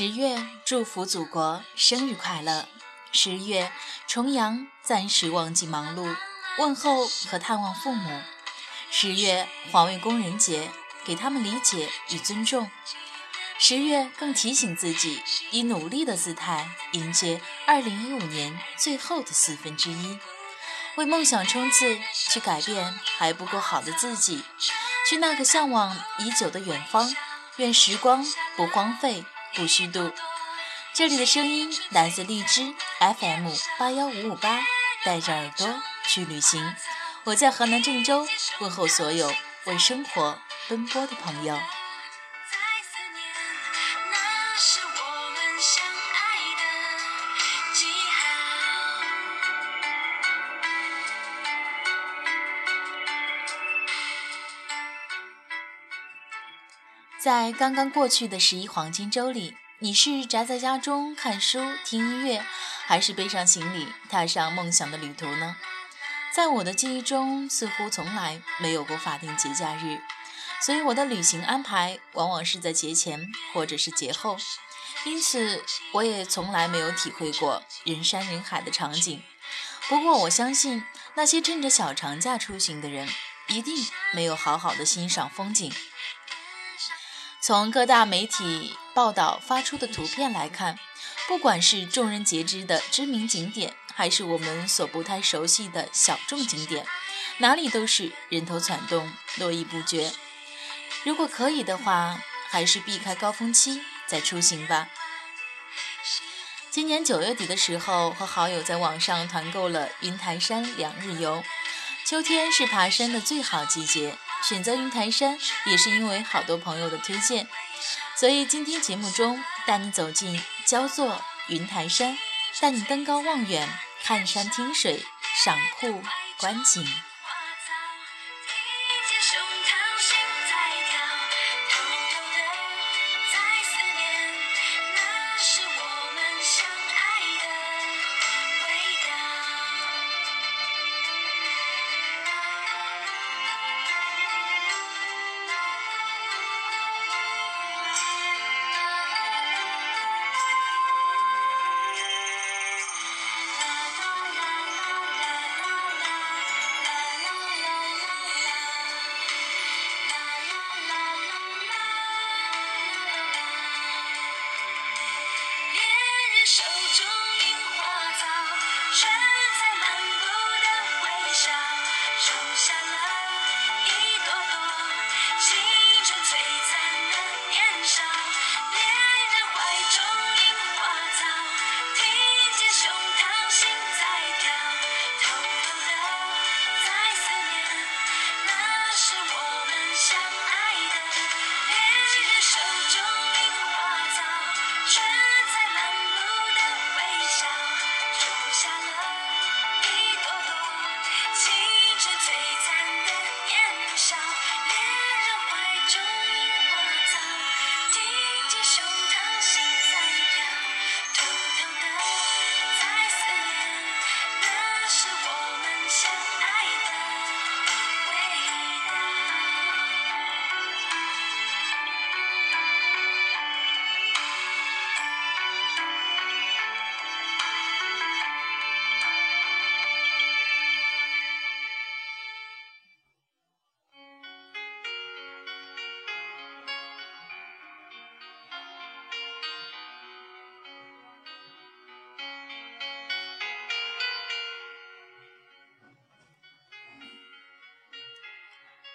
十月，祝福祖国生日快乐！十月，重阳，暂时忘记忙碌，问候和探望父母。十月，环卫工人节，给他们理解与尊重。十月，更提醒自己，以努力的姿态迎接二零一五年最后的四分之一，为梦想冲刺，去改变还不够好的自己，去那个向往已久的远方。愿时光不荒废，不虚度。这里的声音来自荔枝 FM 八幺五五八，带着耳朵去旅行。我在河南郑州，问候所有为生活奔波的朋友。在刚刚过去的十一黄金周里，你是宅在家中看书听音乐，还是背上行李踏上梦想的旅途呢？在我的记忆中，似乎从来没有过法定节假日，所以我的旅行安排往往是在节前或者是节后，因此我也从来没有体会过人山人海的场景。不过我相信，那些趁着小长假出行的人，一定没有好好的欣赏风景。从各大媒体报道发出的图片来看，不管是众人皆知的知名景点，还是我们所不太熟悉的小众景点，哪里都是人头攒动、络绎不绝。如果可以的话，还是避开高峰期再出行吧。今年九月底的时候，和好友在网上团购了云台山两日游。秋天是爬山的最好季节，选择云台山也是因为好多朋友的推荐。所以今天节目中带你走进焦作云台山，带你登高望远，看山听水，赏瀑观景。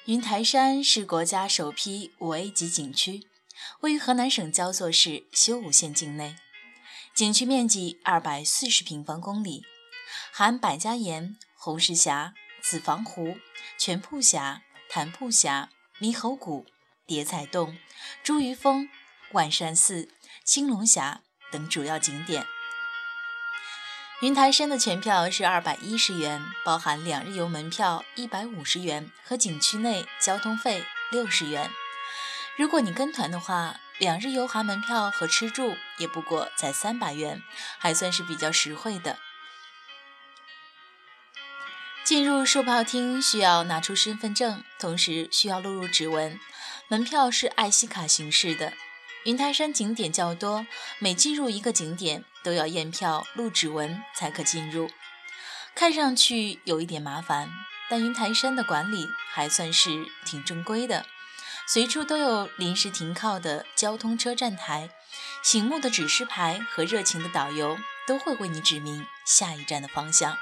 云台山是国家首批五 A 级景区，位于河南省焦作市修武县境内，景区面积二百四十平方公里，含百家岩、红石峡、子房湖、全瀑峡、潭瀑峡、猕猴谷、叠彩洞、茱萸峰、万山寺、青龙峡等主要景点。云台山的全票是二百一十元，包含两日游门票一百五十元和景区内交通费六十元。如果你跟团的话，两日游含门票和吃住也不过才三百元，还算是比较实惠的。进入售票厅需要拿出身份证，同时需要录入指纹。门票是爱西卡形式的。云台山景点较多，每进入一个景点都要验票、录指纹才可进入，看上去有一点麻烦。但云台山的管理还算是挺正规的，随处都有临时停靠的交通车站台，醒目的指示牌和热情的导游都会为你指明下一站的方向。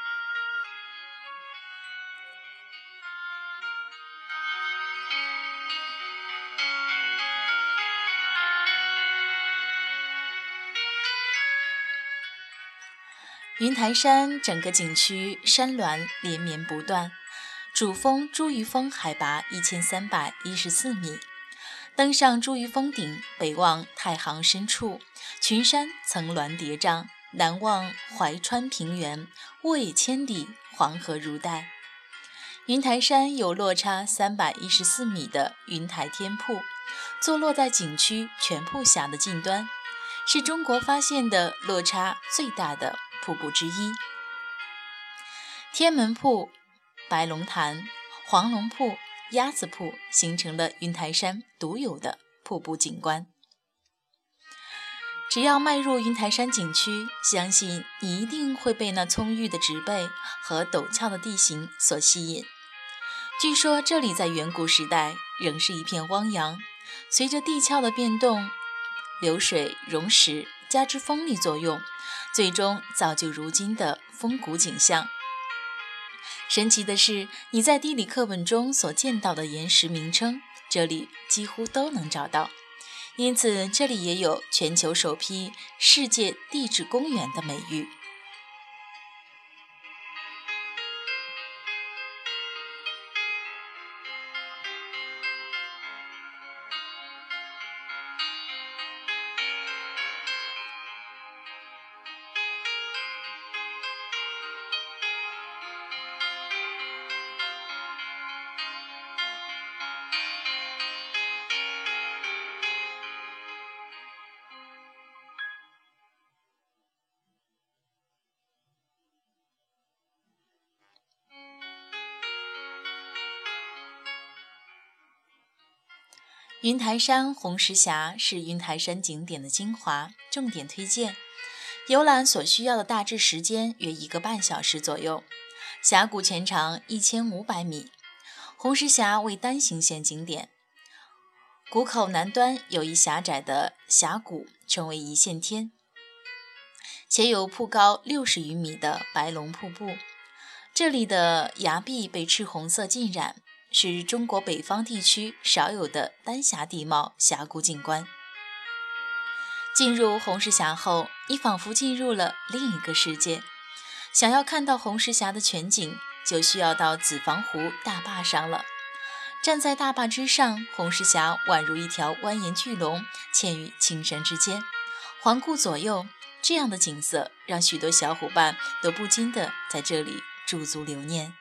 云台山整个景区山峦连绵不断，主峰茱萸峰海拔一千三百一十四米。登上茱萸峰顶，北望太行深处，群山层峦叠嶂；南望怀川平原，沃野千里，黄河如带。云台山有落差三百一十四米的云台天瀑，坐落在景区全瀑峡的近端，是中国发现的落差最大的。瀑布之一，天门瀑、白龙潭、黄龙瀑、鸭子瀑形成了云台山独有的瀑布景观。只要迈入云台山景区，相信你一定会被那葱郁的植被和陡峭的地形所吸引。据说这里在远古时代仍是一片汪洋，随着地壳的变动、流水溶蚀，加之风力作用。最终造就如今的风骨景象。神奇的是，你在地理课本中所见到的岩石名称，这里几乎都能找到。因此，这里也有全球首批世界地质公园的美誉。云台山红石峡是云台山景点的精华，重点推荐。游览所需要的大致时间约一个半小时左右。峡谷全长一千五百米。红石峡为单行线景点，谷口南端有一狭窄的峡谷，称为一线天，且有瀑高六十余米的白龙瀑布。这里的崖壁被赤红色浸染。是中国北方地区少有的丹霞地貌峡谷景观。进入红石峡后，你仿佛进入了另一个世界。想要看到红石峡的全景，就需要到子房湖大坝上了。站在大坝之上，红石峡宛如一条蜿蜒巨龙，嵌于青山之间，环顾左右，这样的景色让许多小伙伴都不禁的在这里驻足留念。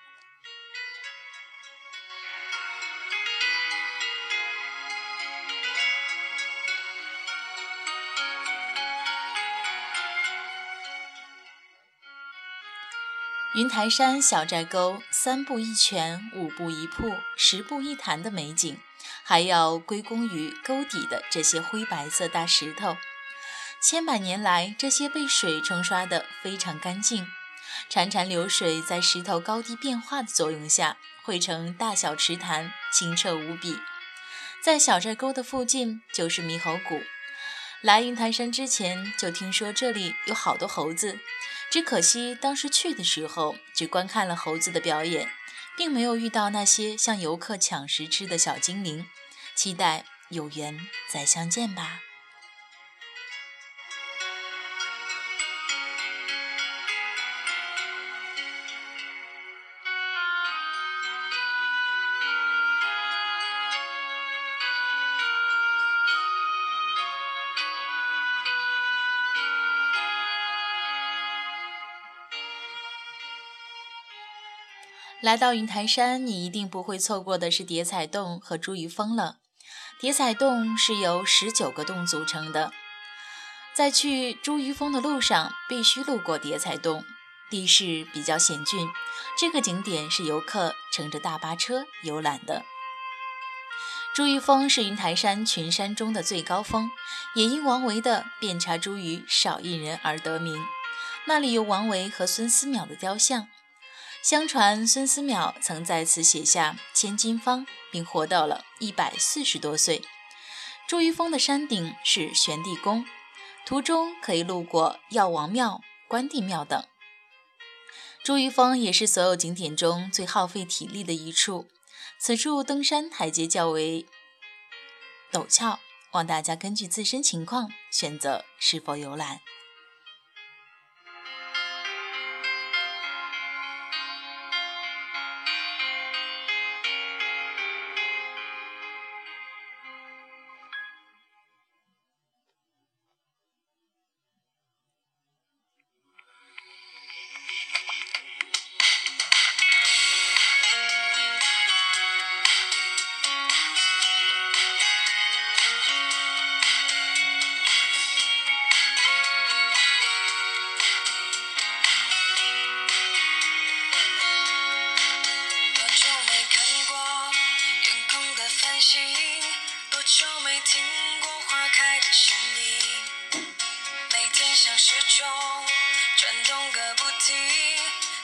云台山小寨沟，三步一泉，五步一瀑，十步一潭的美景，还要归功于沟底的这些灰白色大石头。千百年来，这些被水冲刷得非常干净，潺潺流水在石头高低变化的作用下，汇成大小池潭，清澈无比。在小寨沟的附近就是猕猴谷。来云台山之前，就听说这里有好多猴子。只可惜当时去的时候，只观看了猴子的表演，并没有遇到那些向游客抢食吃的小精灵。期待有缘再相见吧。来到云台山，你一定不会错过的是叠彩洞和茱萸峰了。叠彩洞是由十九个洞组成的，在去茱萸峰的路上必须路过叠彩洞。地势比较险峻，这个景点是游客乘着大巴车游览的。茱萸峰是云台山群山中的最高峰，也因王维的“遍插茱萸少一人”而得名。那里有王维和孙思邈的雕像。相传孙思邈曾在此写下《千金方》，并活到了一百四十多岁。朱玉峰的山顶是玄地宫，途中可以路过药王庙、关帝庙等。朱玉峰也是所有景点中最耗费体力的一处。此处登山台阶较为陡峭，望大家根据自身情况选择是否游览。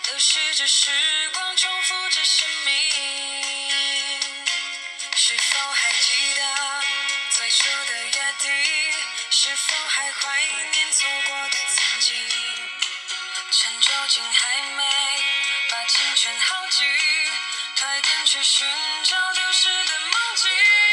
流逝着时光重复着生命。是否还记得最初的约定？是否还怀念错过的曾经？趁酒精还没把青春耗尽快点去寻找丢失的梦境。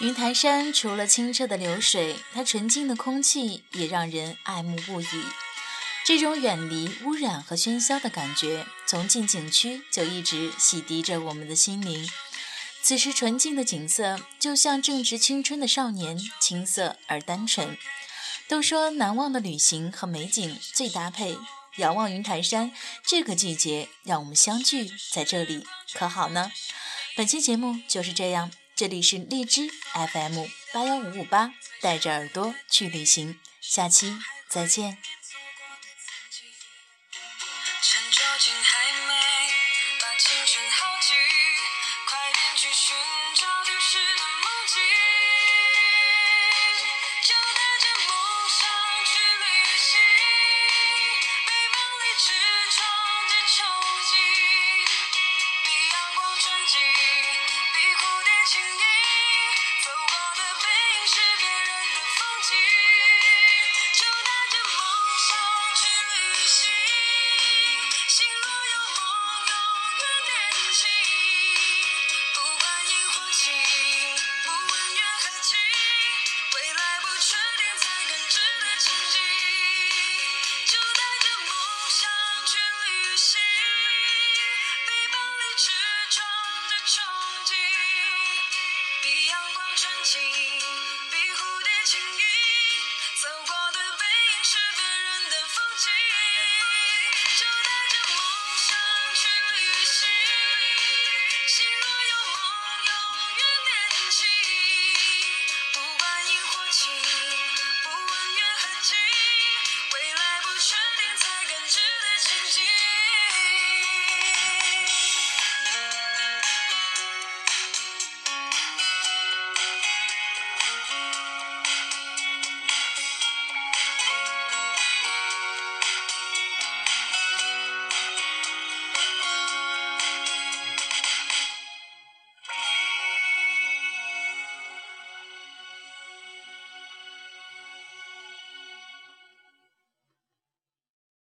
云台山除了清澈的流水，它纯净的空气也让人爱慕不已。这种远离污染和喧嚣的感觉，从进景区就一直洗涤着我们的心灵。此时纯净的景色，就像正值青春的少年，青涩而单纯。都说难忘的旅行和美景最搭配，遥望云台山，这个季节让我们相聚在这里，可好呢？本期节目就是这样。这里是荔枝 FM 八幺五五八，带着耳朵去旅行，下期再见。